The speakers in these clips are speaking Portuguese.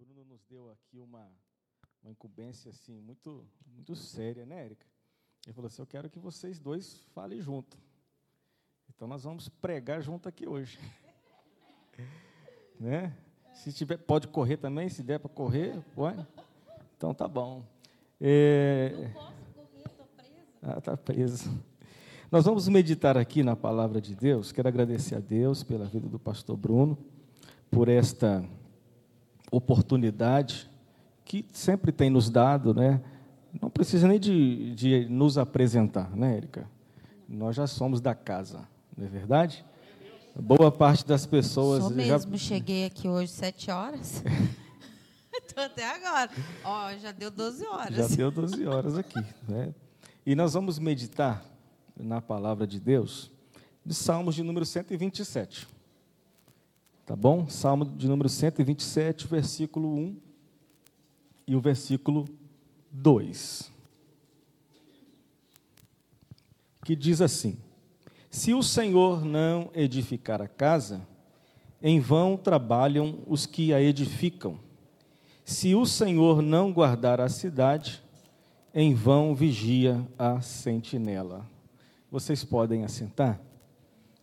Bruno nos deu aqui uma, uma incumbência assim muito, muito séria, né, Érica? Ele falou assim: Eu quero que vocês dois falem junto. Então nós vamos pregar junto aqui hoje. né? Se tiver, pode correr também, se der para correr, pode. Então tá bom. É... Não posso correr, estou presa. Ah, está preso. Nós vamos meditar aqui na palavra de Deus. Quero agradecer a Deus pela vida do pastor Bruno, por esta oportunidade que sempre tem nos dado, né? Não precisa nem de, de nos apresentar, né, Érica? Nós já somos da casa, não é verdade? Boa parte das pessoas. Sou mesmo, já... cheguei aqui hoje sete horas. Estou até agora. Ó, já deu 12 horas. Já deu 12 horas aqui. Né? E nós vamos meditar na palavra de Deus de Salmos de número 127. Tá bom? Salmo de número 127, versículo 1 e o versículo 2. Que diz assim: Se o Senhor não edificar a casa, em vão trabalham os que a edificam. Se o Senhor não guardar a cidade, em vão vigia a sentinela. Vocês podem assentar,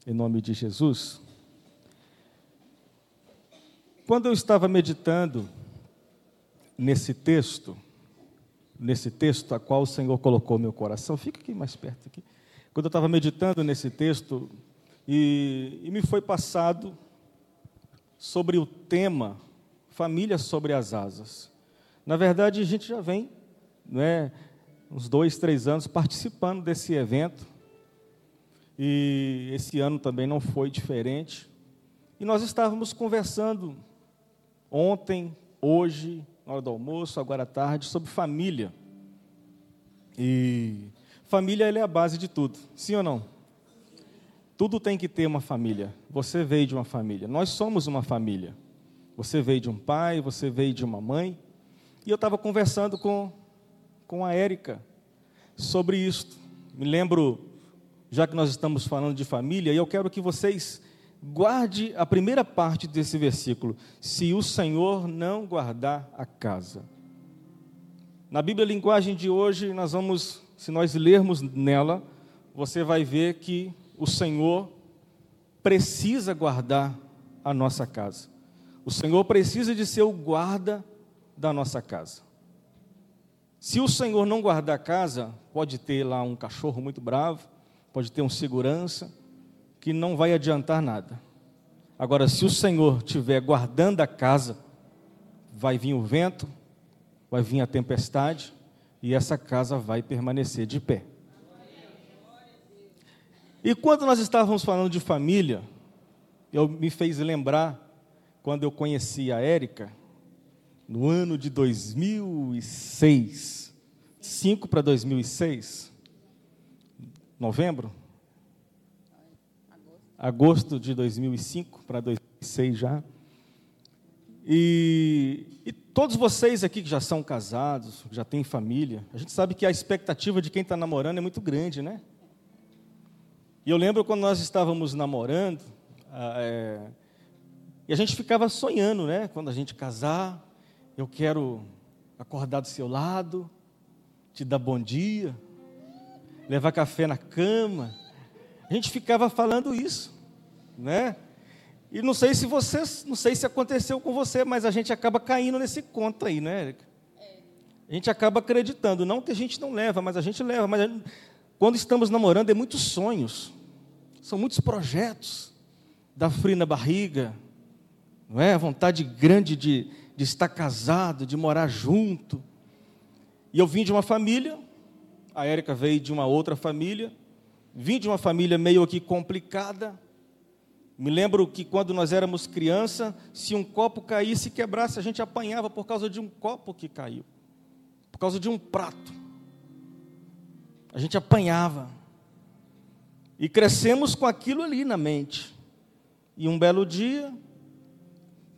em nome de Jesus. Quando eu estava meditando nesse texto, nesse texto a qual o Senhor colocou meu coração, fica aqui mais perto aqui. Quando eu estava meditando nesse texto e, e me foi passado sobre o tema família sobre as asas. Na verdade, a gente já vem, não é, uns dois, três anos participando desse evento e esse ano também não foi diferente. E nós estávamos conversando ontem, hoje, na hora do almoço, agora à tarde, sobre família. E família é a base de tudo, sim ou não? Tudo tem que ter uma família. Você veio de uma família. Nós somos uma família. Você veio de um pai, você veio de uma mãe. E eu estava conversando com, com a Érica sobre isto. Me lembro, já que nós estamos falando de família, e eu quero que vocês guarde a primeira parte desse versículo: se o Senhor não guardar a casa. Na Bíblia linguagem de hoje, nós vamos, se nós lermos nela, você vai ver que o Senhor precisa guardar a nossa casa. O Senhor precisa de ser o guarda da nossa casa. Se o Senhor não guardar a casa, pode ter lá um cachorro muito bravo, pode ter um segurança, que não vai adiantar nada. Agora, se o Senhor estiver guardando a casa, vai vir o vento, vai vir a tempestade e essa casa vai permanecer de pé. E quando nós estávamos falando de família, eu me fez lembrar quando eu conheci a Érica, no ano de 2006, 5 para 2006, novembro, agosto de 2005 para 2006 já. E, e, todos vocês aqui que já são casados, já têm família, a gente sabe que a expectativa de quem está namorando é muito grande, né? E eu lembro quando nós estávamos namorando, é, e a gente ficava sonhando, né? Quando a gente casar, eu quero acordar do seu lado, te dar bom dia, levar café na cama, a gente ficava falando isso, né? E não sei se você, não sei se aconteceu com você, mas a gente acaba caindo nesse conto aí, né, Erika? A gente acaba acreditando, não que a gente não leva, mas a gente leva. Mas gente, quando estamos namorando, é muitos sonhos, são muitos projetos, da frio na barriga, não é? A vontade grande de, de estar casado, de morar junto. E eu vim de uma família, a Érica veio de uma outra família, vim de uma família meio aqui complicada. Me lembro que quando nós éramos criança, se um copo caísse e quebrasse, a gente apanhava por causa de um copo que caiu, por causa de um prato. A gente apanhava. E crescemos com aquilo ali na mente. E um belo dia,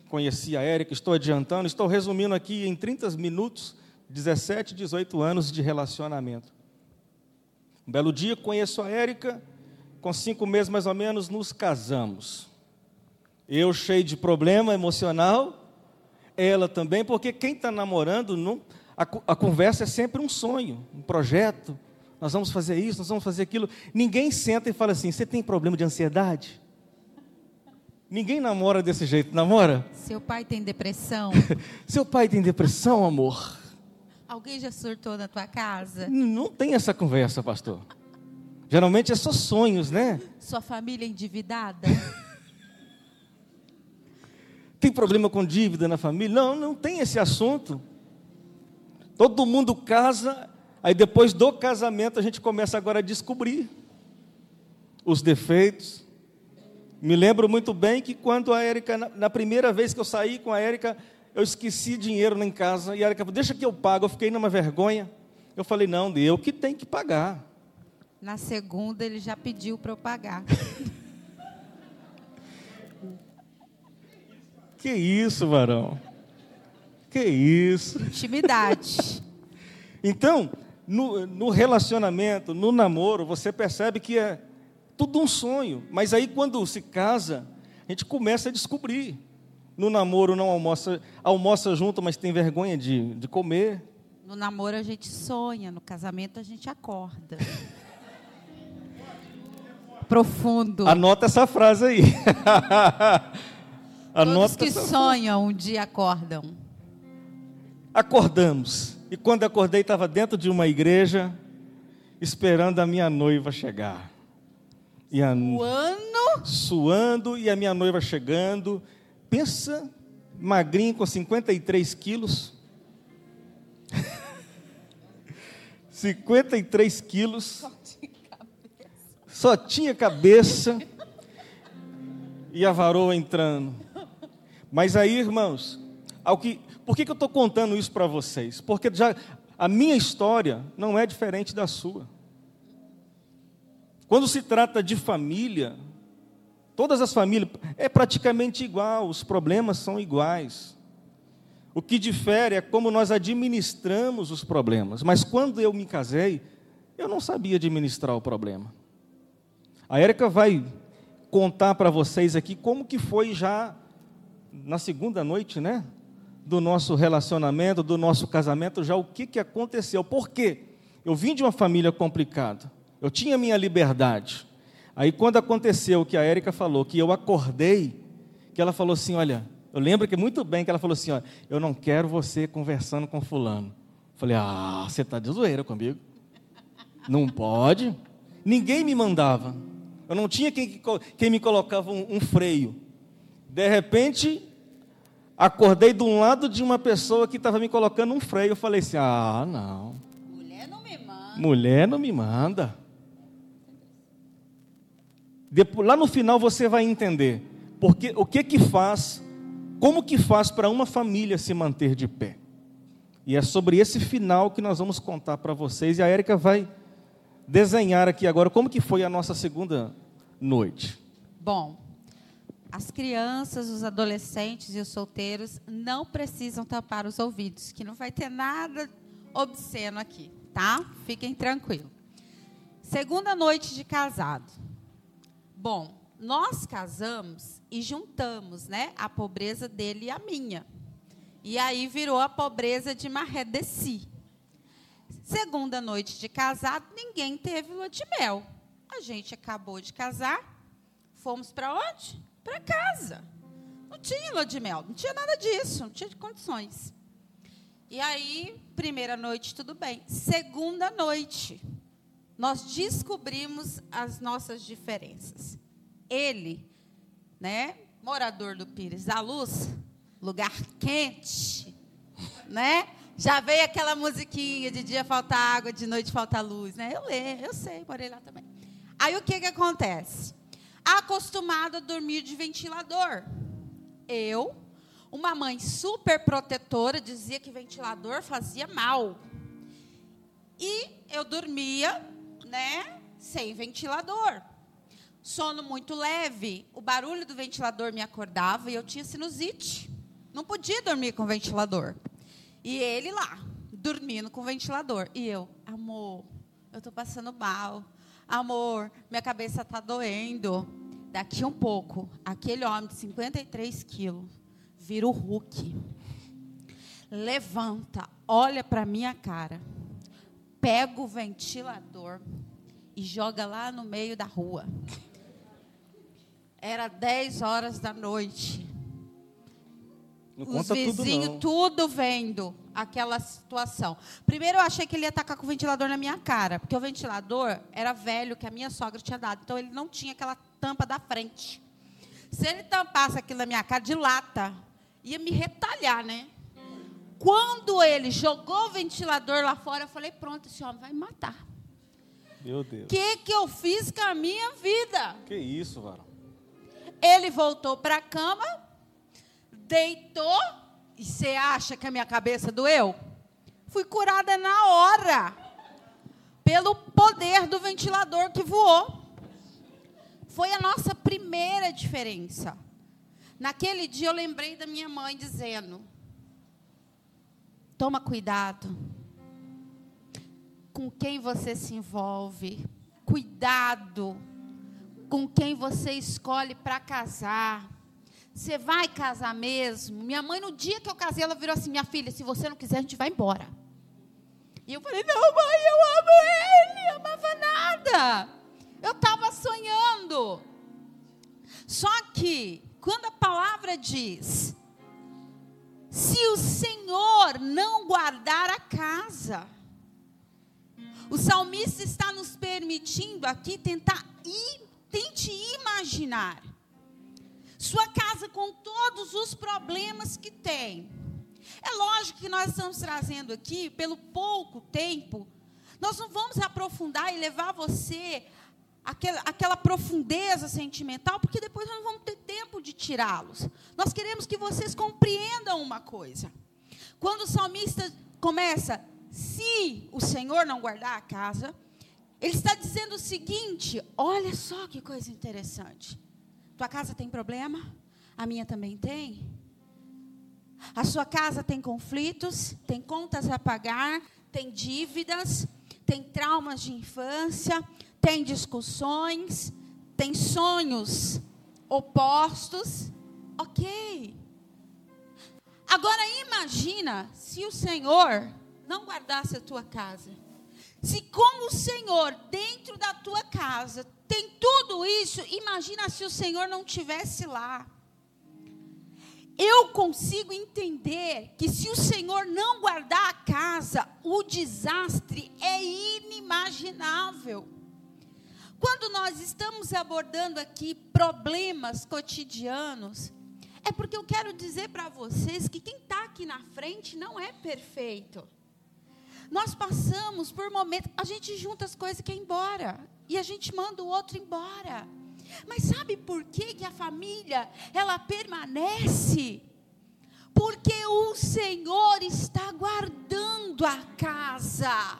conheci a Érica, estou adiantando, estou resumindo aqui em 30 minutos, 17, 18 anos de relacionamento. Um belo dia conheço a Érica, com cinco meses mais ou menos nos casamos. Eu cheio de problema emocional, ela também, porque quem está namorando, não, a, a conversa é sempre um sonho, um projeto. Nós vamos fazer isso, nós vamos fazer aquilo. Ninguém senta e fala assim: você tem problema de ansiedade? Ninguém namora desse jeito, namora? Seu pai tem depressão? Seu pai tem depressão, amor? Alguém já surtou na tua casa? Não tem essa conversa, pastor. Geralmente é só sonhos, né? Sua família é endividada? tem problema com dívida na família? Não, não tem esse assunto. Todo mundo casa, aí depois do casamento a gente começa agora a descobrir os defeitos. Me lembro muito bem que quando a Érica, na primeira vez que eu saí com a Érica, eu esqueci dinheiro em casa, e a Érica falou, deixa que eu pago, eu fiquei numa vergonha. Eu falei, não, eu que tenho que pagar. Na segunda ele já pediu para eu pagar. Que isso, varão? Que isso? Intimidade. então, no, no, relacionamento, no namoro, você percebe que é tudo um sonho. Mas aí, quando se casa, a gente começa a descobrir. No namoro, não almoça, almoça junto, mas tem vergonha de, de comer. No namoro, a gente sonha. No casamento, a gente acorda. Profundo. Anota essa frase aí. Todos que sonham um dia acordam. Acordamos. E quando acordei, estava dentro de uma igreja, esperando a minha noiva chegar. E a... Suando? Suando e a minha noiva chegando. Pensa, magrinho com 53 quilos. 53 quilos. Só tinha cabeça. Só tinha cabeça. E a varoa entrando. Mas aí, irmãos, ao que, por que, que eu estou contando isso para vocês? Porque já a minha história não é diferente da sua. Quando se trata de família, todas as famílias é praticamente igual, os problemas são iguais. O que difere é como nós administramos os problemas. Mas quando eu me casei, eu não sabia administrar o problema. A Érica vai contar para vocês aqui como que foi já na segunda noite, né? Do nosso relacionamento, do nosso casamento, já o que, que aconteceu. Por quê? Eu vim de uma família complicada. Eu tinha minha liberdade. Aí quando aconteceu o que a Érica falou, que eu acordei, que ela falou assim, olha, eu lembro que muito bem que ela falou assim, olha, eu não quero você conversando com fulano. Falei, ah, você está de zoeira comigo? Não pode. Ninguém me mandava. Eu não tinha quem, quem me colocava um, um freio. De repente, acordei de um lado de uma pessoa que estava me colocando um freio. Eu falei assim: ah, não. Mulher não me manda. Mulher não me manda. Depois, lá no final você vai entender porque, o que que faz, como que faz para uma família se manter de pé. E é sobre esse final que nós vamos contar para vocês. E a Érica vai desenhar aqui agora como que foi a nossa segunda noite. Bom, as crianças, os adolescentes e os solteiros não precisam tampar os ouvidos, que não vai ter nada obsceno aqui, tá? Fiquem tranquilos. Segunda noite de casado. Bom, nós casamos e juntamos, né, a pobreza dele e a minha. E aí virou a pobreza de Marré de Si. Segunda noite de casado, ninguém teve lua de mel. A gente acabou de casar, fomos para onde? para casa. Não tinha lua de mel, não tinha nada disso, não tinha condições. E aí, primeira noite, tudo bem. Segunda noite, nós descobrimos as nossas diferenças. Ele, né, morador do Pires da Luz, lugar quente, né? Já veio aquela musiquinha de dia falta água, de noite falta luz, né? Eu leio, eu sei, morei lá também. Aí o que que acontece? acostumado a dormir de ventilador. Eu, uma mãe super protetora, dizia que ventilador fazia mal. E eu dormia, né, sem ventilador. Sono muito leve, o barulho do ventilador me acordava e eu tinha sinusite. Não podia dormir com ventilador. E ele lá, dormindo com ventilador. E eu, amor, eu estou passando mal. Amor, minha cabeça está doendo. Daqui um pouco, aquele homem de 53 quilos vira o Hulk. levanta, olha para minha cara, pega o ventilador e joga lá no meio da rua. Era 10 horas da noite. Não Os vizinhos tudo, tudo vendo aquela situação. Primeiro eu achei que ele ia tacar com o ventilador na minha cara, porque o ventilador era velho que a minha sogra tinha dado, então ele não tinha aquela tampa da frente. Se ele tampasse aquilo na minha cara de lata, ia me retalhar, né? Quando ele jogou o ventilador lá fora, eu falei: pronto, esse homem vai me matar. Meu Deus. O que, que eu fiz com a minha vida? Que isso, varão? Ele voltou para a cama, deitou, e você acha que a minha cabeça doeu? Fui curada na hora, pelo poder do ventilador que voou. Foi a nossa primeira diferença. Naquele dia eu lembrei da minha mãe dizendo: toma cuidado com quem você se envolve, cuidado com quem você escolhe para casar. Você vai casar mesmo? Minha mãe, no dia que eu casei, ela virou assim: minha filha, se você não quiser, a gente vai embora. E eu falei: não, mãe, eu amo ele, eu amava nada. Eu estava sonhando. Só que, quando a palavra diz: se o Senhor não guardar a casa, o salmista está nos permitindo aqui tentar tente imaginar sua casa com todos os problemas que tem. É lógico que nós estamos trazendo aqui, pelo pouco tempo, nós não vamos aprofundar e levar você aquela, aquela profundeza sentimental, porque depois nós não vamos ter tempo de tirá-los. Nós queremos que vocês compreendam uma coisa. Quando o salmista começa, se o Senhor não guardar a casa, ele está dizendo o seguinte: olha só que coisa interessante. Tua casa tem problema? A minha também tem. A sua casa tem conflitos, tem contas a pagar, tem dívidas, tem traumas de infância, tem discussões, tem sonhos opostos. Ok. Agora imagina se o Senhor não guardasse a tua casa. Se como o Senhor dentro da tua casa tem tudo isso, imagina se o Senhor não tivesse lá. Eu consigo entender que se o Senhor não guardar a casa, o desastre é inimaginável. Quando nós estamos abordando aqui problemas cotidianos, é porque eu quero dizer para vocês que quem está aqui na frente não é perfeito. Nós passamos por momentos, a gente junta as coisas e quer ir embora, e a gente manda o outro embora. Mas sabe por que, que a família ela permanece? Porque o Senhor está guardando a casa.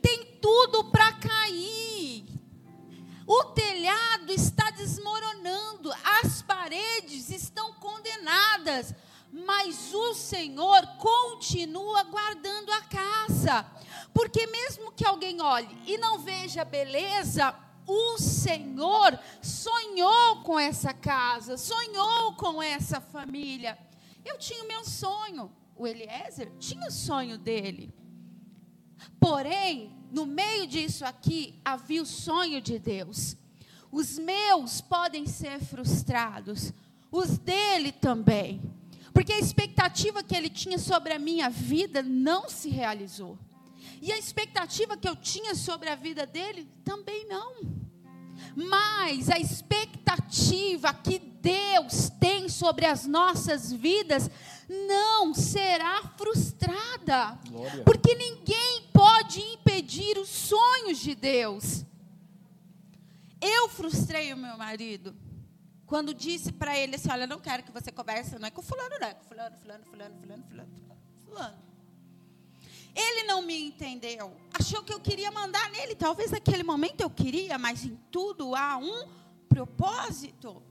Tem tudo para cair. O telhado está desmoronando, as paredes estão condenadas, mas o Senhor continua guardando a casa. Porque mesmo que alguém olhe e não veja beleza, o Senhor sonhou com essa casa, sonhou com essa família. Eu tinha o meu sonho, o Eliezer tinha o sonho dele. Porém, no meio disso aqui, havia o sonho de Deus. Os meus podem ser frustrados, os dele também. Porque a expectativa que ele tinha sobre a minha vida não se realizou. E a expectativa que eu tinha sobre a vida dele também não. Mas a expectativa que Deus tem sobre as nossas vidas não será frustrada. Glória. Porque ninguém pode impedir os sonhos de Deus. Eu frustrei o meu marido quando disse para ele assim: Olha, não quero que você converse, não é com fulano, não, é com fulano, fulano, fulano, fulano, fulano, fulano. Ele não me entendeu. Achou que eu queria mandar nele. Talvez naquele momento eu queria, mas em tudo há um propósito.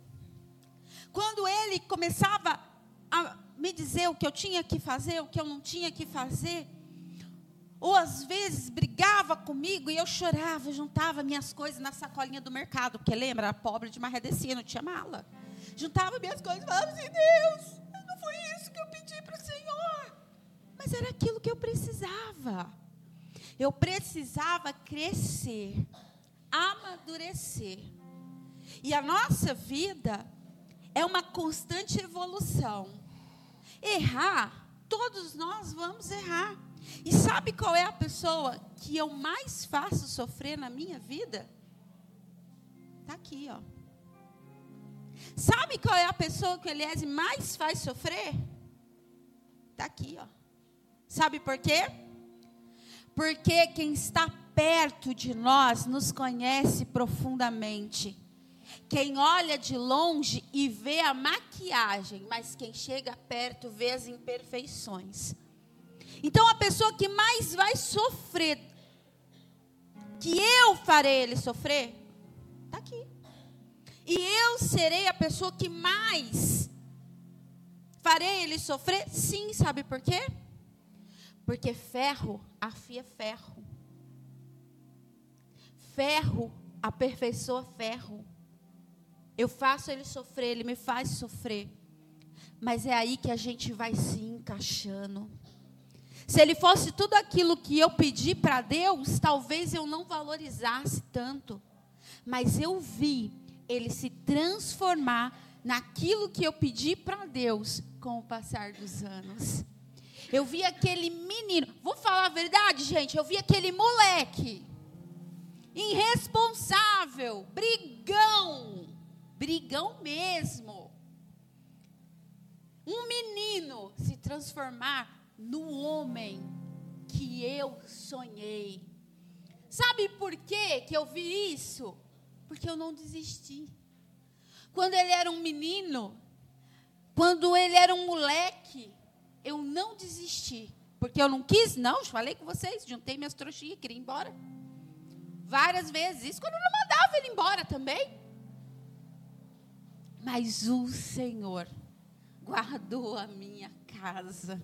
Quando ele começava a me dizer o que eu tinha que fazer, o que eu não tinha que fazer, ou às vezes brigava comigo e eu chorava, juntava minhas coisas na sacolinha do mercado, porque lembra, era pobre de marredecia, não tinha mala. Juntava minhas coisas e falava assim: Deus, não foi isso que eu pedi para o Senhor. Mas era aquilo que eu precisava. Eu precisava crescer, amadurecer. E a nossa vida é uma constante evolução. Errar, todos nós vamos errar. E sabe qual é a pessoa que eu mais faço sofrer na minha vida? Está aqui, ó. Sabe qual é a pessoa que o Eliese mais faz sofrer? Está aqui, ó. Sabe por quê? Porque quem está perto de nós nos conhece profundamente. Quem olha de longe e vê a maquiagem, mas quem chega perto vê as imperfeições. Então a pessoa que mais vai sofrer, que eu farei ele sofrer, está aqui. E eu serei a pessoa que mais farei ele sofrer? Sim, sabe por quê? Porque ferro afia ferro. Ferro aperfeiçoa ferro. Eu faço ele sofrer, ele me faz sofrer. Mas é aí que a gente vai se encaixando. Se ele fosse tudo aquilo que eu pedi para Deus, talvez eu não valorizasse tanto. Mas eu vi ele se transformar naquilo que eu pedi para Deus com o passar dos anos. Eu vi aquele menino, vou falar a verdade, gente, eu vi aquele moleque irresponsável, brigão, brigão mesmo. Um menino se transformar no homem que eu sonhei. Sabe por quê que eu vi isso? Porque eu não desisti. Quando ele era um menino, quando ele era um moleque, eu não desisti. Porque eu não quis, não, falei com vocês, juntei minhas trouxinhas, queria ir embora. Várias vezes. Isso quando eu não mandava ele embora também. Mas o Senhor guardou a minha casa.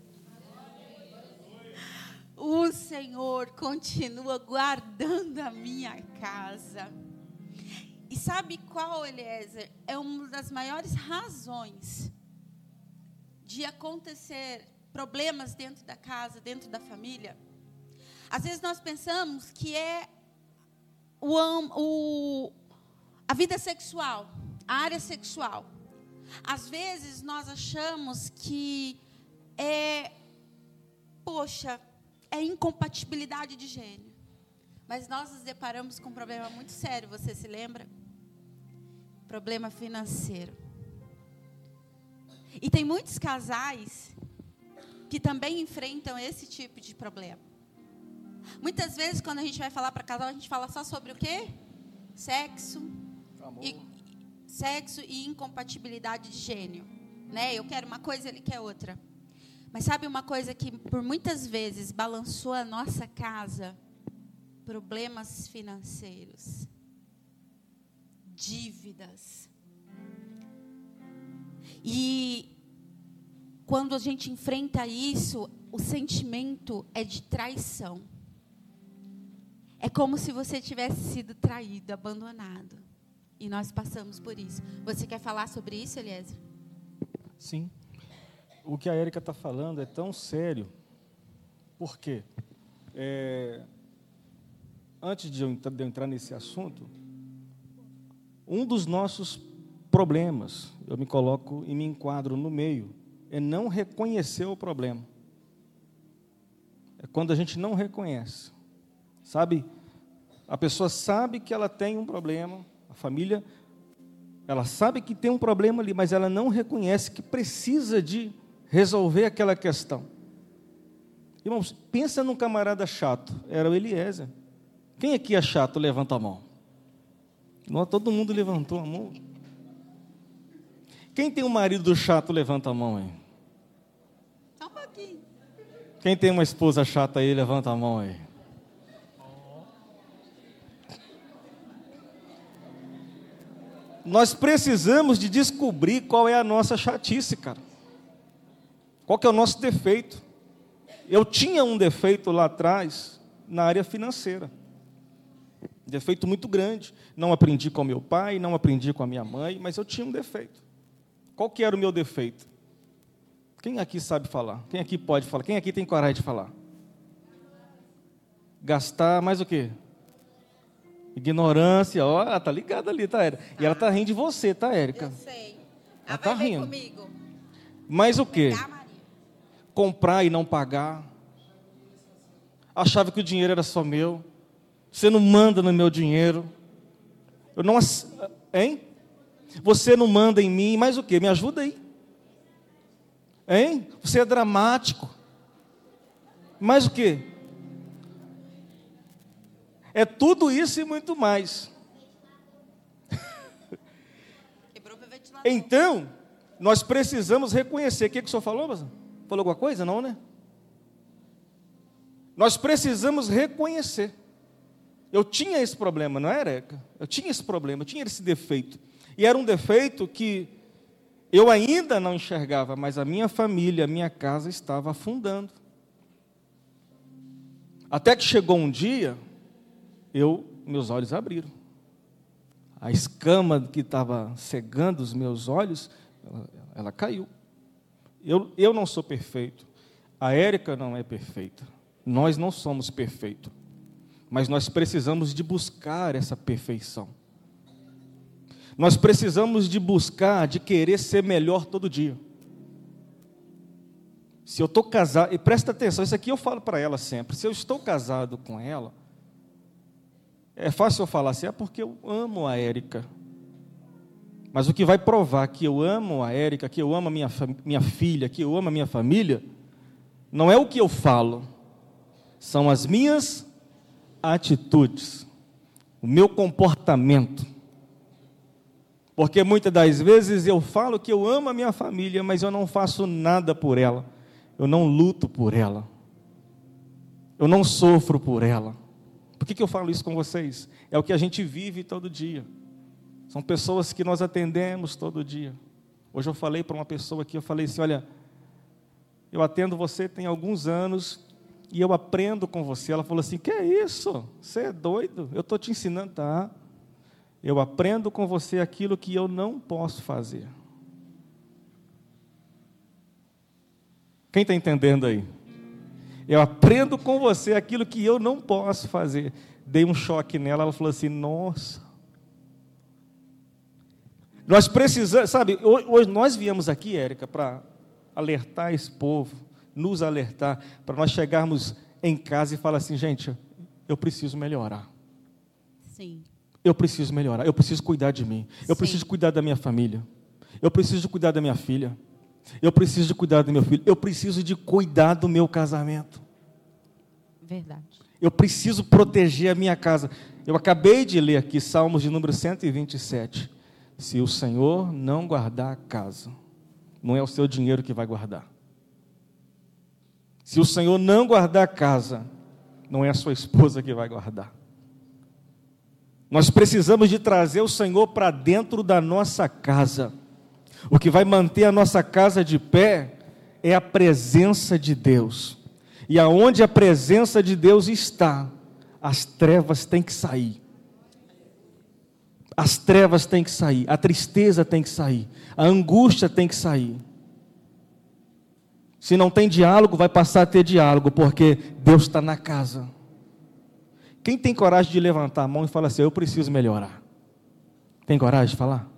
O Senhor continua guardando a minha casa. E sabe qual, Eliezer? É uma das maiores razões de acontecer problemas dentro da casa, dentro da família. Às vezes nós pensamos que é o, o, a vida sexual, a área sexual. Às vezes nós achamos que é, poxa, é incompatibilidade de gênero. Mas nós nos deparamos com um problema muito sério, você se lembra? problema financeiro. E tem muitos casais que também enfrentam esse tipo de problema. Muitas vezes, quando a gente vai falar para casal, a gente fala só sobre o quê? Sexo. E, sexo e incompatibilidade de gênio. Né? Eu quero uma coisa, ele quer outra. Mas sabe uma coisa que por muitas vezes balançou a nossa casa? Problemas financeiros dívidas. E quando a gente enfrenta isso, o sentimento é de traição. É como se você tivesse sido traído, abandonado. E nós passamos por isso. Você quer falar sobre isso, Eliezer? Sim. O que a Érica está falando é tão sério. Por quê? É, antes de eu, entrar nesse assunto, um dos nossos problemas, eu me coloco e me enquadro no meio, é não reconhecer o problema. É quando a gente não reconhece. Sabe? A pessoa sabe que ela tem um problema, família, ela sabe que tem um problema ali, mas ela não reconhece que precisa de resolver aquela questão. Irmãos, pensa num camarada chato, era o Eliezer. Quem aqui é chato? Levanta a mão. Não, todo mundo levantou a mão. Quem tem um marido chato, levanta a mão aí. Só um pouquinho. Quem tem uma esposa chata aí, levanta a mão aí. Nós precisamos de descobrir qual é a nossa chatice, cara. Qual que é o nosso defeito? Eu tinha um defeito lá atrás na área financeira. Defeito muito grande. Não aprendi com meu pai, não aprendi com a minha mãe, mas eu tinha um defeito. Qual que era o meu defeito? Quem aqui sabe falar? Quem aqui pode falar? Quem aqui tem coragem de falar? Gastar mais o quê? Ignorância, ó, tá ligada ali, tá, Érica? E ela tá rindo de você, tá, Érica? Eu sei. Ela tá vai ver rindo. comigo. Mas o quê? Tá? Comprar e não pagar. Achava que o dinheiro era só meu. Você não manda no meu dinheiro. Eu não. ass- Hein? Você não manda em mim, mas o quê? Me ajuda aí. Hein? Você é dramático. Mas o quê? É tudo isso e muito mais. Então, nós precisamos reconhecer. O que, que o senhor falou, moça? Falou alguma coisa? Não, né? Nós precisamos reconhecer. Eu tinha esse problema, não era, Érica? Eu tinha esse problema, eu tinha esse defeito. E era um defeito que eu ainda não enxergava, mas a minha família, a minha casa estava afundando. Até que chegou um dia, eu, meus olhos abriram. A escama que estava cegando os meus olhos, ela, ela caiu. Eu, eu não sou perfeito. A Érica não é perfeita. Nós não somos perfeitos. Mas nós precisamos de buscar essa perfeição. Nós precisamos de buscar, de querer ser melhor todo dia. Se eu estou casado, e presta atenção, isso aqui eu falo para ela sempre. Se eu estou casado com ela, é fácil eu falar assim, é porque eu amo a Érica. Mas o que vai provar que eu amo a Érica, que eu amo a minha, minha filha, que eu amo a minha família, não é o que eu falo, são as minhas atitudes, o meu comportamento. Porque muitas das vezes eu falo que eu amo a minha família, mas eu não faço nada por ela, eu não luto por ela, eu não sofro por ela. Por que, que eu falo isso com vocês? É o que a gente vive todo dia. São pessoas que nós atendemos todo dia. Hoje eu falei para uma pessoa aqui, eu falei assim, olha, eu atendo você tem alguns anos e eu aprendo com você. Ela falou assim, que é isso? Você é doido? Eu estou te ensinando, tá? Eu aprendo com você aquilo que eu não posso fazer. Quem está entendendo aí? Eu aprendo com você aquilo que eu não posso fazer. Dei um choque nela, ela falou assim: Nossa. Nós precisamos, sabe, ho- hoje nós viemos aqui, Érica, para alertar esse povo, nos alertar, para nós chegarmos em casa e falar assim: gente, eu preciso melhorar. Sim. Eu preciso melhorar, eu preciso cuidar de mim, eu Sim. preciso cuidar da minha família, eu preciso cuidar da minha filha, eu preciso de cuidar do meu filho, eu preciso de cuidar do meu casamento. Verdade. Eu preciso proteger a minha casa. Eu acabei de ler aqui Salmos de número 127. Se o Senhor não guardar a casa, não é o seu dinheiro que vai guardar. Se o Senhor não guardar a casa, não é a sua esposa que vai guardar. Nós precisamos de trazer o Senhor para dentro da nossa casa. O que vai manter a nossa casa de pé é a presença de Deus. E aonde a presença de Deus está, as trevas têm que sair. As trevas têm que sair, a tristeza tem que sair, a angústia tem que sair. Se não tem diálogo, vai passar a ter diálogo, porque Deus está na casa. Quem tem coragem de levantar a mão e falar assim: Eu preciso melhorar? Tem coragem de falar?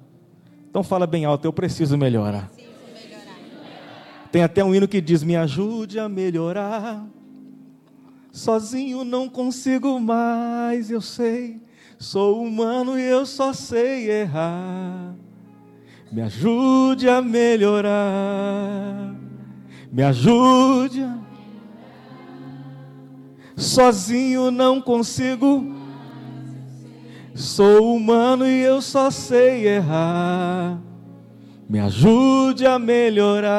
Então fala bem alto: Eu preciso melhorar. Tem até um hino que diz: Me ajude a melhorar. Sozinho não consigo mais, eu sei. Sou humano e eu só sei errar. Me ajude a melhorar. Me ajude a Sozinho não consigo. Sou humano e eu só sei errar. Me ajude a melhorar.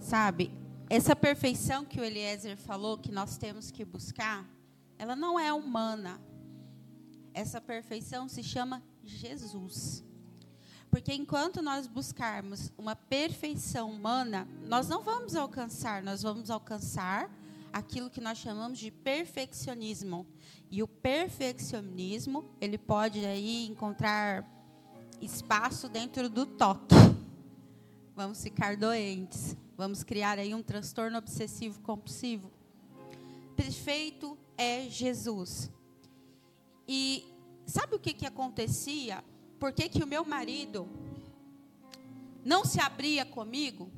Sabe, essa perfeição que o Eliezer falou que nós temos que buscar, ela não é humana. Essa perfeição se chama Jesus. Porque enquanto nós buscarmos uma perfeição humana, nós não vamos alcançar, nós vamos alcançar aquilo que nós chamamos de perfeccionismo. E o perfeccionismo, ele pode aí encontrar espaço dentro do toque. vamos ficar doentes, vamos criar aí um transtorno obsessivo compulsivo. Perfeito é Jesus. E sabe o que, que acontecia? Por que, que o meu marido não se abria comigo?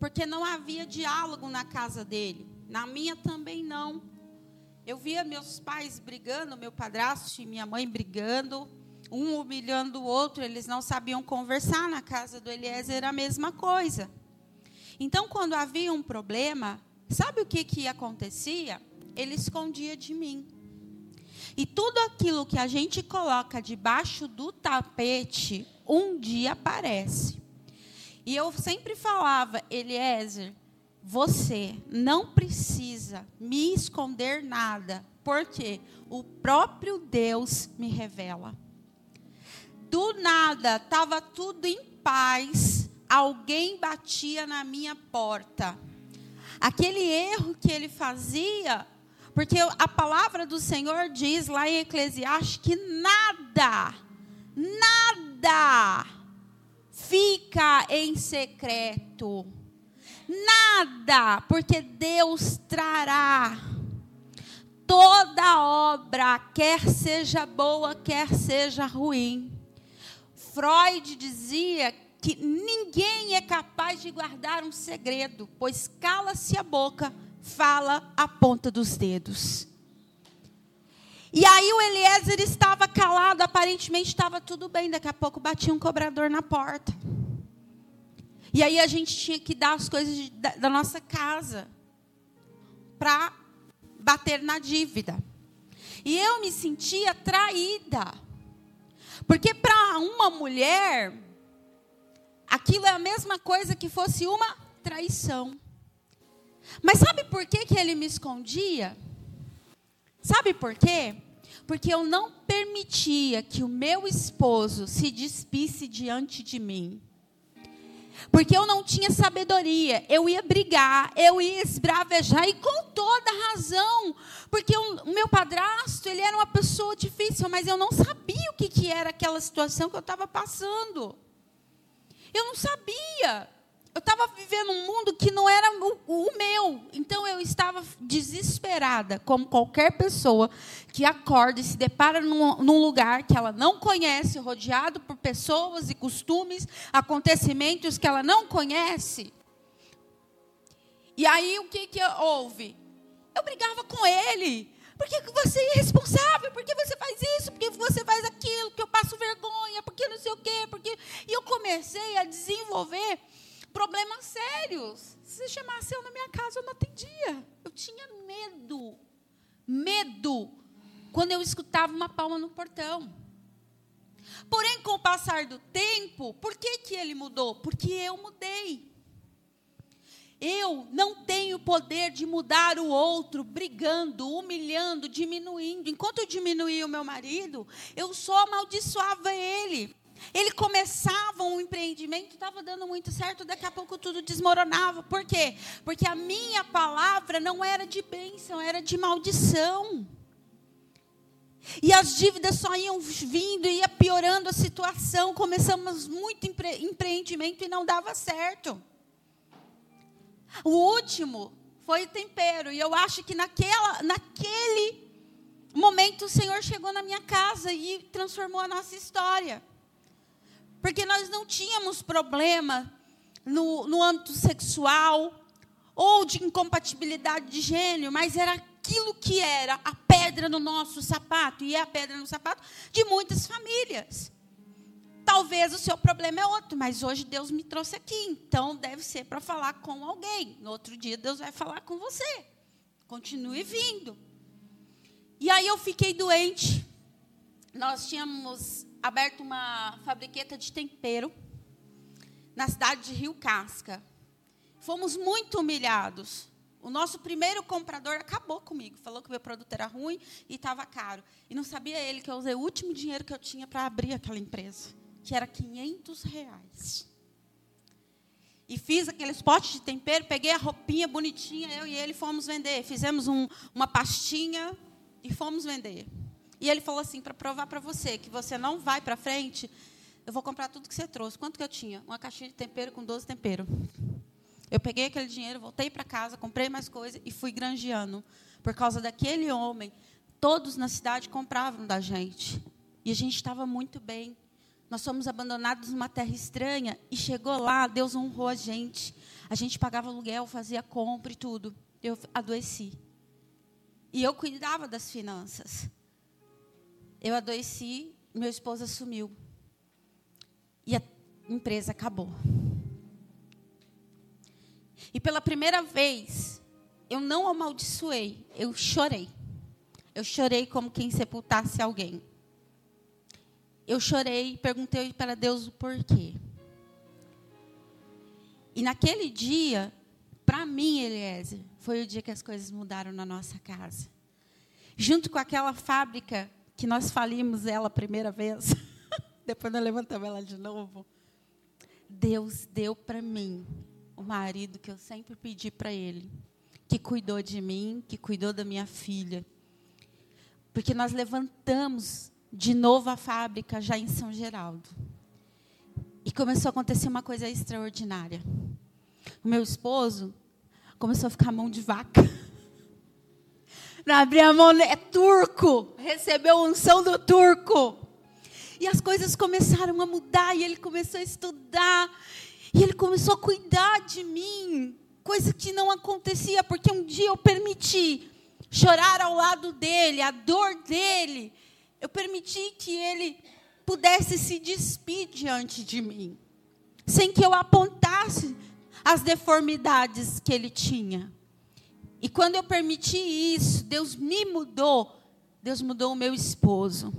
Porque não havia diálogo na casa dele. Na minha também não. Eu via meus pais brigando, meu padrasto e minha mãe brigando, um humilhando o outro, eles não sabiam conversar. Na casa do Eliezer era a mesma coisa. Então, quando havia um problema, sabe o que, que acontecia? Ele escondia de mim. E tudo aquilo que a gente coloca debaixo do tapete, um dia aparece. E eu sempre falava, Eliezer, você não precisa me esconder nada, porque o próprio Deus me revela. Do nada, estava tudo em paz, alguém batia na minha porta. Aquele erro que ele fazia, porque a palavra do Senhor diz lá em Eclesiastes que nada, nada fica em secreto. Nada, porque Deus trará toda obra, quer seja boa, quer seja ruim. Freud dizia que ninguém é capaz de guardar um segredo, pois cala-se a boca, fala a ponta dos dedos. E aí o Eliezer estava calado, aparentemente estava tudo bem, daqui a pouco batia um cobrador na porta. E aí a gente tinha que dar as coisas de, da, da nossa casa para bater na dívida. E eu me sentia traída. Porque para uma mulher, aquilo é a mesma coisa que fosse uma traição. Mas sabe por que, que ele me escondia? Sabe por quê? Porque eu não permitia que o meu esposo se despisse diante de mim. Porque eu não tinha sabedoria, eu ia brigar, eu ia esbravejar, e com toda razão. Porque o meu padrasto, ele era uma pessoa difícil, mas eu não sabia o que, que era aquela situação que eu estava passando. Eu não sabia eu estava vivendo um mundo que não era o, o, meu. Então eu estava desesperada, como qualquer pessoa que acorda e se depara num, num, lugar que ela não conhece, rodeado por pessoas e costumes, acontecimentos que ela não conhece. E aí o que, que houve? Eu brigava com ele. Por que você é irresponsável? Por que você faz isso? Por que você faz aquilo? Que eu passo vergonha? Por que não sei o quê? Porque... E eu comecei a desenvolver problemas sérios. Se chamasse eu na minha casa, eu não atendia. Eu tinha medo. Medo. Quando eu escutava uma palma no portão. Porém, com o passar do tempo, por que, que ele mudou? Porque eu mudei. Eu não tenho poder de mudar o outro, brigando, humilhando, diminuindo. Enquanto eu diminuía o meu marido, eu só amaldiçoava ele. Ele começava um empreendimento, estava dando muito certo, daqui a pouco tudo desmoronava. Por quê? Porque a minha palavra não era de bênção, era de maldição. E as dívidas só iam vindo, ia piorando a situação. Começamos muito empre empreendimento e não dava certo. O último foi o tempero. E eu acho que naquela, naquele momento o Senhor chegou na minha casa e transformou a nossa história. Porque nós não tínhamos problema no, no âmbito sexual ou de incompatibilidade de gênero, mas era aquilo que era a pedra no nosso sapato, e é a pedra no sapato de muitas famílias. Talvez o seu problema é outro, mas hoje Deus me trouxe aqui, então deve ser para falar com alguém. No outro dia Deus vai falar com você. Continue vindo. E aí eu fiquei doente. Nós tínhamos aberto uma fabriqueta de tempero na cidade de Rio Casca. Fomos muito humilhados. O nosso primeiro comprador acabou comigo, falou que o meu produto era ruim e estava caro. E não sabia ele que eu usei o último dinheiro que eu tinha para abrir aquela empresa, que era 500 reais. E fiz aqueles potes de tempero, peguei a roupinha bonitinha, eu e ele fomos vender. Fizemos um, uma pastinha e fomos vender. E ele falou assim: para provar para você que você não vai para frente, eu vou comprar tudo que você trouxe. Quanto que eu tinha? Uma caixinha de tempero com 12 temperos. Eu peguei aquele dinheiro, voltei para casa, comprei mais coisas e fui granjeando. Por causa daquele homem, todos na cidade compravam da gente. E a gente estava muito bem. Nós fomos abandonados numa terra estranha e chegou lá, Deus honrou a gente. A gente pagava aluguel, fazia compra e tudo. Eu adoeci. E eu cuidava das finanças. Eu adoeci, meu esposo assumiu. E a empresa acabou. E pela primeira vez, eu não amaldiçoei, eu chorei. Eu chorei como quem sepultasse alguém. Eu chorei e perguntei para Deus o porquê. E naquele dia, para mim, Eliezer, foi o dia que as coisas mudaram na nossa casa. Junto com aquela fábrica que nós falimos ela a primeira vez, depois nós levantamos ela de novo. Deus deu para mim o marido que eu sempre pedi para ele, que cuidou de mim, que cuidou da minha filha. Porque nós levantamos de novo a fábrica já em São Geraldo. E começou a acontecer uma coisa extraordinária. O meu esposo começou a ficar mão de vaca. Não abria a mão, é turco. Recebeu a unção do turco. E as coisas começaram a mudar, e ele começou a estudar, e ele começou a cuidar de mim, coisa que não acontecia, porque um dia eu permiti chorar ao lado dele, a dor dele, eu permiti que ele pudesse se despir diante de mim, sem que eu apontasse as deformidades que ele tinha. E quando eu permiti isso, Deus me mudou. Deus mudou o meu esposo.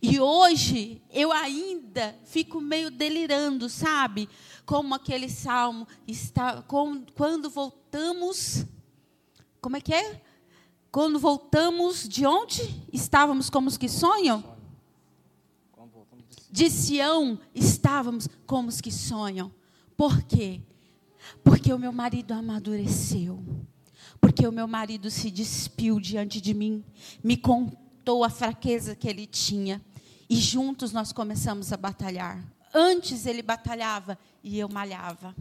E hoje eu ainda fico meio delirando, sabe? Como aquele salmo está com, quando voltamos Como é que é? Quando voltamos de onde? Estávamos como os que sonham? De Sião, estávamos como os que sonham. Por quê? Porque o meu marido amadureceu. Porque o meu marido se despiu diante de mim, me contou a fraqueza que ele tinha. E juntos nós começamos a batalhar. Antes ele batalhava e eu malhava.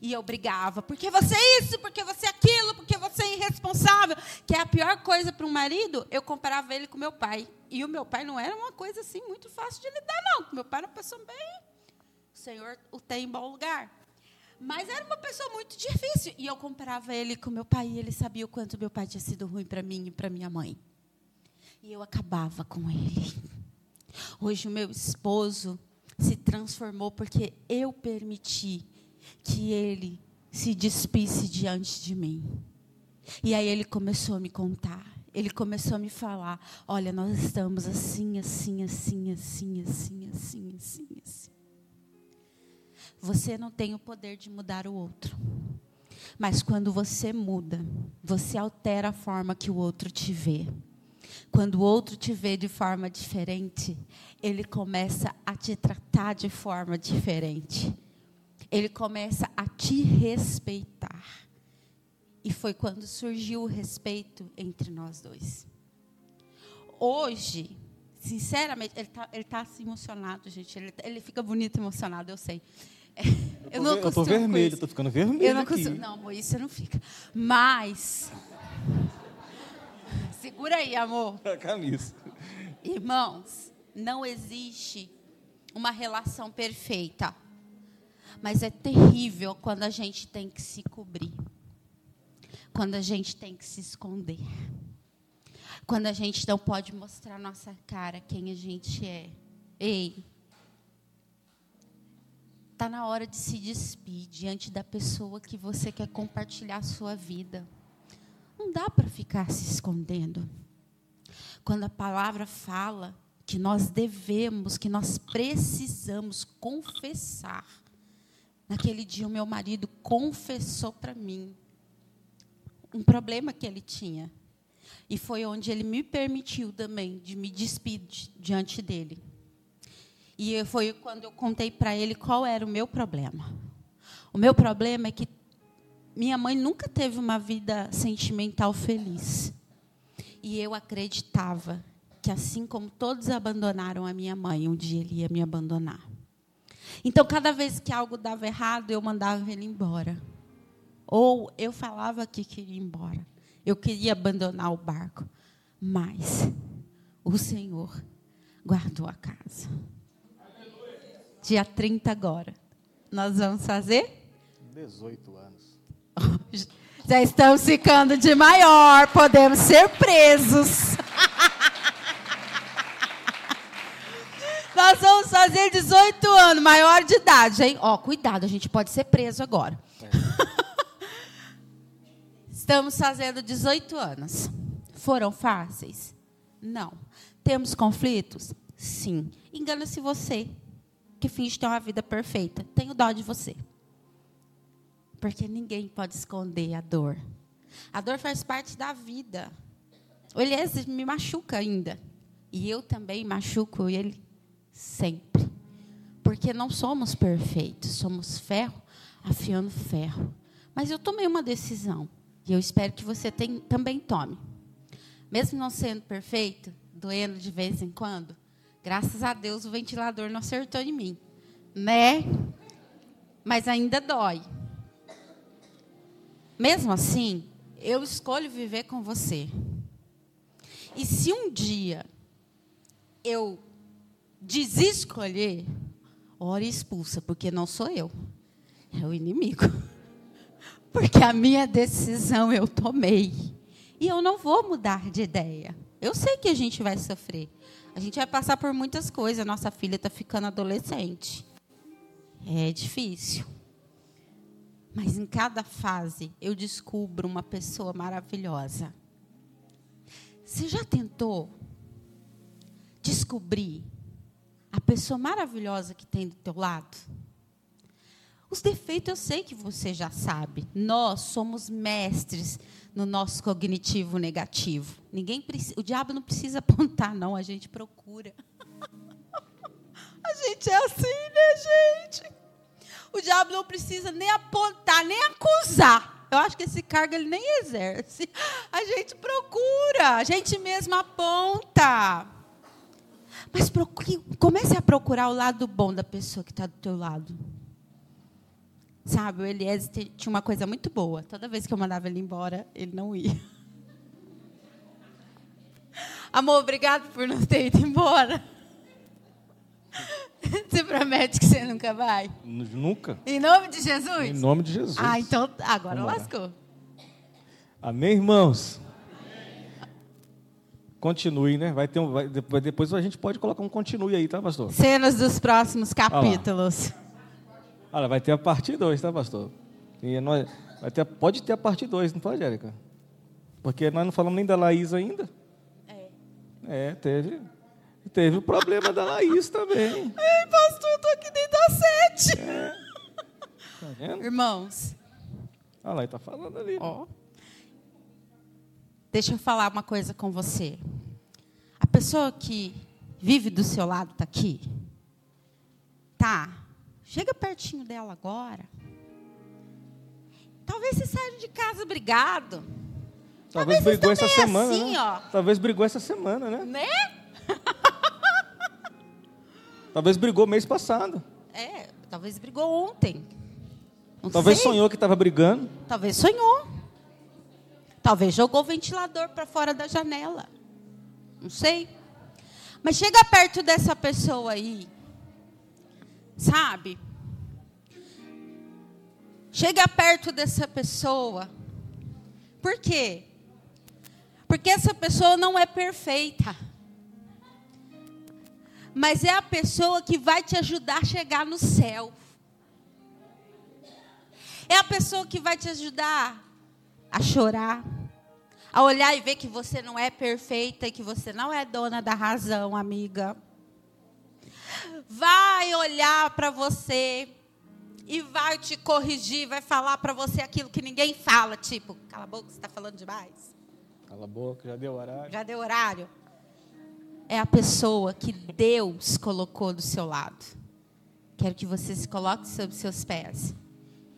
E eu brigava. Porque você é isso, porque você é aquilo, porque você é irresponsável. Que é a pior coisa para um marido, eu comparava ele com meu pai. E o meu pai não era uma coisa assim muito fácil de lidar, não. Meu pai era uma pessoa bem. O Senhor o tem em bom lugar. Mas era uma pessoa muito difícil. E eu comparava ele com meu pai. E ele sabia o quanto meu pai tinha sido ruim para mim e para minha mãe. E eu acabava com ele. Hoje o meu esposo se transformou porque eu permiti que ele se despisse diante de mim. E aí ele começou a me contar. Ele começou a me falar: olha, nós estamos assim, assim, assim, assim, assim, assim, assim, assim. Você não tem o poder de mudar o outro. Mas quando você muda, você altera a forma que o outro te vê. Quando o outro te vê de forma diferente, ele começa a te tratar de forma diferente ele começa a te respeitar. E foi quando surgiu o respeito entre nós dois. Hoje, sinceramente, ele está tá assim emocionado, gente. Ele, ele fica bonito emocionado, eu sei. Eu, eu, estou vermelho, estou ficando vermelho. Eu não costumo. Não, amor, isso não fica. Mas. Segura aí, amor. A camisa. Irmãos, não existe uma relação perfeita. Mas é terrível quando a gente tem que se cobrir. Quando a gente tem que se esconder. Quando a gente não pode mostrar nossa cara, quem a gente é. Ei, está na hora de se despedir diante da pessoa que você quer compartilhar a sua vida. Não dá para ficar se escondendo. Quando a palavra fala que nós devemos, que nós precisamos confessar Naquele dia, o meu marido confessou para mim um problema que ele tinha. E foi onde ele me permitiu também de me despedir diante dele. E foi quando eu contei para ele qual era o meu problema. O meu problema é que minha mãe nunca teve uma vida sentimental feliz. E eu acreditava que assim como todos abandonaram a minha mãe, um dia ele ia me abandonar. Então, cada vez que algo dava errado, eu mandava ele embora. Ou eu falava que queria ir embora. Eu queria abandonar o barco. Mas o Senhor guardou a casa. Dia 30 agora. Nós vamos fazer? 18 anos. Já estamos ficando de maior, podemos ser presos. Nós vamos fazer 18 anos, maior de idade, hein? Ó, cuidado, a gente pode ser preso agora. É. Estamos fazendo 18 anos. Foram fáceis? Não. Temos conflitos? Sim. Engana-se você, que finge ter uma vida perfeita. Tenho dó de você. Porque ninguém pode esconder a dor. A dor faz parte da vida. O Elias me machuca ainda. E eu também machuco ele sempre. Porque não somos perfeitos, somos ferro afiando ferro. Mas eu tomei uma decisão. E eu espero que você tem, também tome. Mesmo não sendo perfeito, doendo de vez em quando, graças a Deus o ventilador não acertou em mim. Né? Mas ainda dói. Mesmo assim, eu escolho viver com você. E se um dia eu desescolher, ora expulsa, porque não sou eu, é o inimigo. Porque a minha decisão eu tomei. E eu não vou mudar de ideia. Eu sei que a gente vai sofrer. A gente vai passar por muitas coisas. Nossa filha está ficando adolescente. É difícil. Mas em cada fase eu descubro uma pessoa maravilhosa. Você já tentou descobrir a pessoa maravilhosa que tem do teu lado? Os defeitos eu sei que você já sabe. Nós somos mestres no nosso cognitivo negativo. Ninguém o diabo não precisa apontar não, a gente procura. a gente é assim, né, gente? O diabo não precisa nem apontar, nem acusar. Eu acho que esse cargo ele nem exerce. A gente procura, a gente mesmo aponta. Mas procure, comece a procurar o lado bom da pessoa que está do teu lado. Sabe, o Eliezer tinha uma coisa muito boa. Toda vez que eu mandava ele embora, ele não ia. Amor, obrigado por não ter ido embora. Você promete que você nunca vai? Nunca. Em nome de Jesus? Em nome de Jesus. Ah, então agora Vamos lascou. Lá. Amém, irmãos? Continue, né? Vai ter um, vai, depois a gente pode colocar um continue aí, tá, pastor? Cenas dos próximos capítulos. Olha, vai ter a parte 2, tá, pastor? E nós, vai ter, pode ter a parte 2, não pode, Érica? Porque nós não falamos nem da Laís ainda. É. É, teve. Teve o problema da Laís também. Ei, pastor, eu tô aqui dentro da sete. É. Tá vendo? Irmãos. Olha lá, ele tá falando ali. Ó. Deixa eu falar uma coisa com você. A pessoa que vive do seu lado está aqui. Tá. Chega pertinho dela agora. Talvez você saia de casa brigado. Talvez, Talvez brigou essa semana. Assim, né? Talvez brigou essa semana, né? Né? Talvez brigou mês passado. É, talvez brigou ontem. Não talvez sei. sonhou que estava brigando. Talvez sonhou. Talvez jogou o ventilador para fora da janela. Não sei. Mas chega perto dessa pessoa aí. Sabe? Chega perto dessa pessoa. Por quê? Porque essa pessoa não é perfeita mas é a pessoa que vai te ajudar a chegar no céu. É a pessoa que vai te ajudar a chorar, a olhar e ver que você não é perfeita e que você não é dona da razão, amiga. Vai olhar para você e vai te corrigir, vai falar para você aquilo que ninguém fala, tipo, cala a boca, você está falando demais. Cala a boca, já deu horário. Já deu horário é a pessoa que Deus colocou do seu lado. Quero que você se coloque sob seus pés.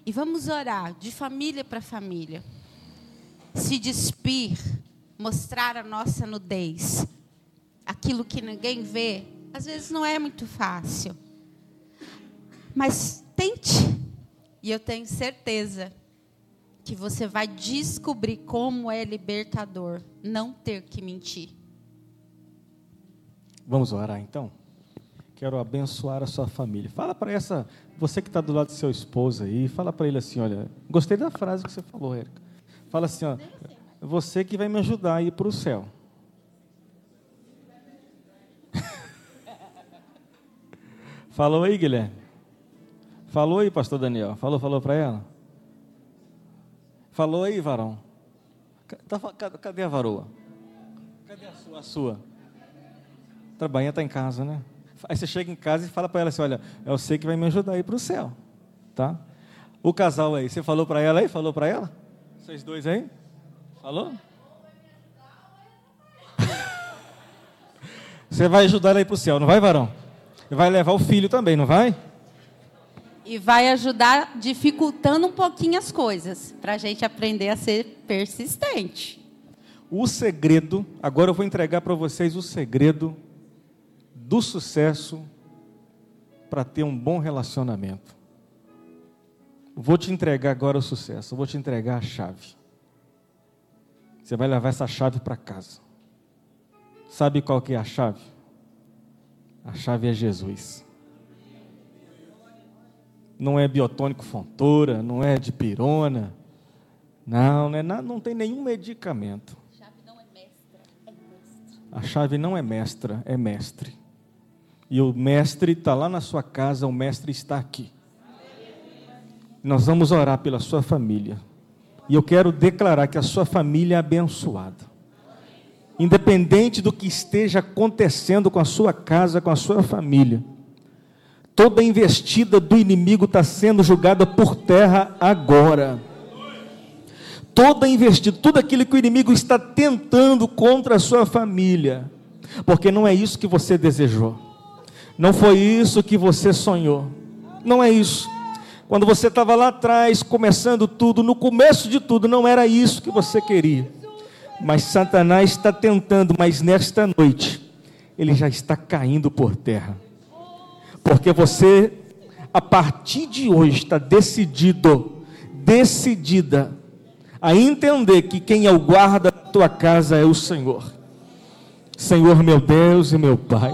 E vamos orar de família para família. Se despir, mostrar a nossa nudez. aquilo que ninguém vê, às vezes não é muito fácil. Mas tente, e eu tenho certeza que você vai descobrir como é libertador não ter que mentir. Vamos orar então? Quero abençoar a sua família. Fala para essa, você que está do lado do seu esposo aí, fala para ele assim: olha, gostei da frase que você falou, Érica. Fala assim: ó, você que vai me ajudar a ir para o céu. Falou aí, Guilherme? Falou aí, pastor Daniel? Falou, falou para ela? Falou aí, varão? Tá cadê a varoa? Cadê a sua? A sua? Trabalha, está em casa, né? Aí você chega em casa e fala para ela assim: Olha, eu sei que vai me ajudar a ir para o céu. Tá? O casal aí, você falou para ela aí? Falou para ela? Vocês dois aí? Falou? você vai ajudar ela a ir para o céu, não vai, varão? Vai levar o filho também, não vai? E vai ajudar dificultando um pouquinho as coisas, para a gente aprender a ser persistente. O segredo, agora eu vou entregar para vocês o segredo do sucesso para ter um bom relacionamento. Vou te entregar agora o sucesso, vou te entregar a chave. Você vai levar essa chave para casa. Sabe qual que é a chave? A chave é Jesus. Não é biotônico fontora, não é de pirona. Não, não, é, não tem nenhum medicamento. A chave não é mestra, é mestre. A chave não é mestra, é mestre. E o mestre está lá na sua casa, o mestre está aqui. Nós vamos orar pela sua família. E eu quero declarar que a sua família é abençoada independente do que esteja acontecendo com a sua casa, com a sua família, toda investida do inimigo está sendo julgada por terra agora. Toda investida, tudo aquilo que o inimigo está tentando contra a sua família, porque não é isso que você desejou, não foi isso que você sonhou, não é isso. Quando você estava lá atrás, começando tudo, no começo de tudo, não era isso que você queria. Mas Satanás está tentando, mas nesta noite ele já está caindo por terra. Porque você, a partir de hoje, está decidido, decidida, a entender que quem é o guarda da tua casa é o Senhor. Senhor meu Deus e meu Pai.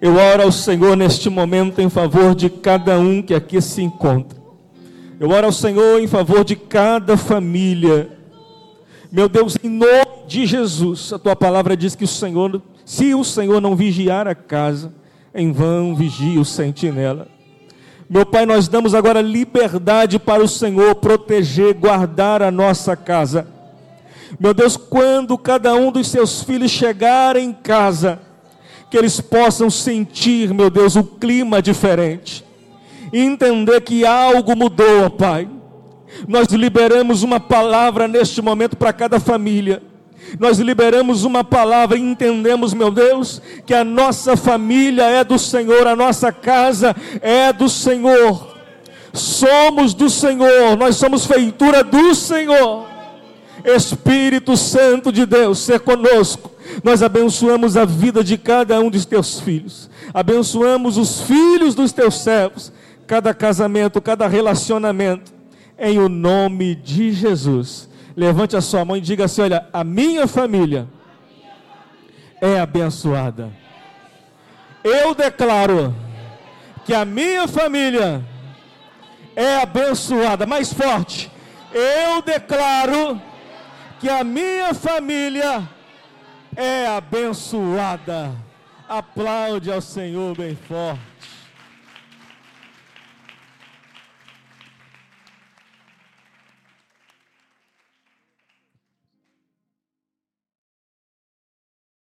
Eu oro ao Senhor neste momento em favor de cada um que aqui se encontra. Eu oro ao Senhor em favor de cada família meu Deus, em nome de Jesus, a tua palavra diz que o Senhor, se o Senhor não vigiar a casa, em vão vigia o sentinela. Meu Pai, nós damos agora liberdade para o Senhor proteger, guardar a nossa casa. Meu Deus, quando cada um dos seus filhos chegar em casa, que eles possam sentir, meu Deus, o clima diferente, entender que algo mudou, Pai nós liberamos uma palavra neste momento para cada família. Nós liberamos uma palavra e entendemos, meu Deus, que a nossa família é do Senhor, a nossa casa é do Senhor. Somos do Senhor, nós somos feitura do Senhor. Espírito Santo de Deus, ser conosco. Nós abençoamos a vida de cada um dos teus filhos. Abençoamos os filhos dos teus servos, cada casamento, cada relacionamento em o nome de Jesus. Levante a sua mão e diga assim: Olha, a minha família é abençoada. Eu declaro que a minha família é abençoada. Mais forte. Eu declaro que a minha família é abençoada. Aplaude ao Senhor bem forte.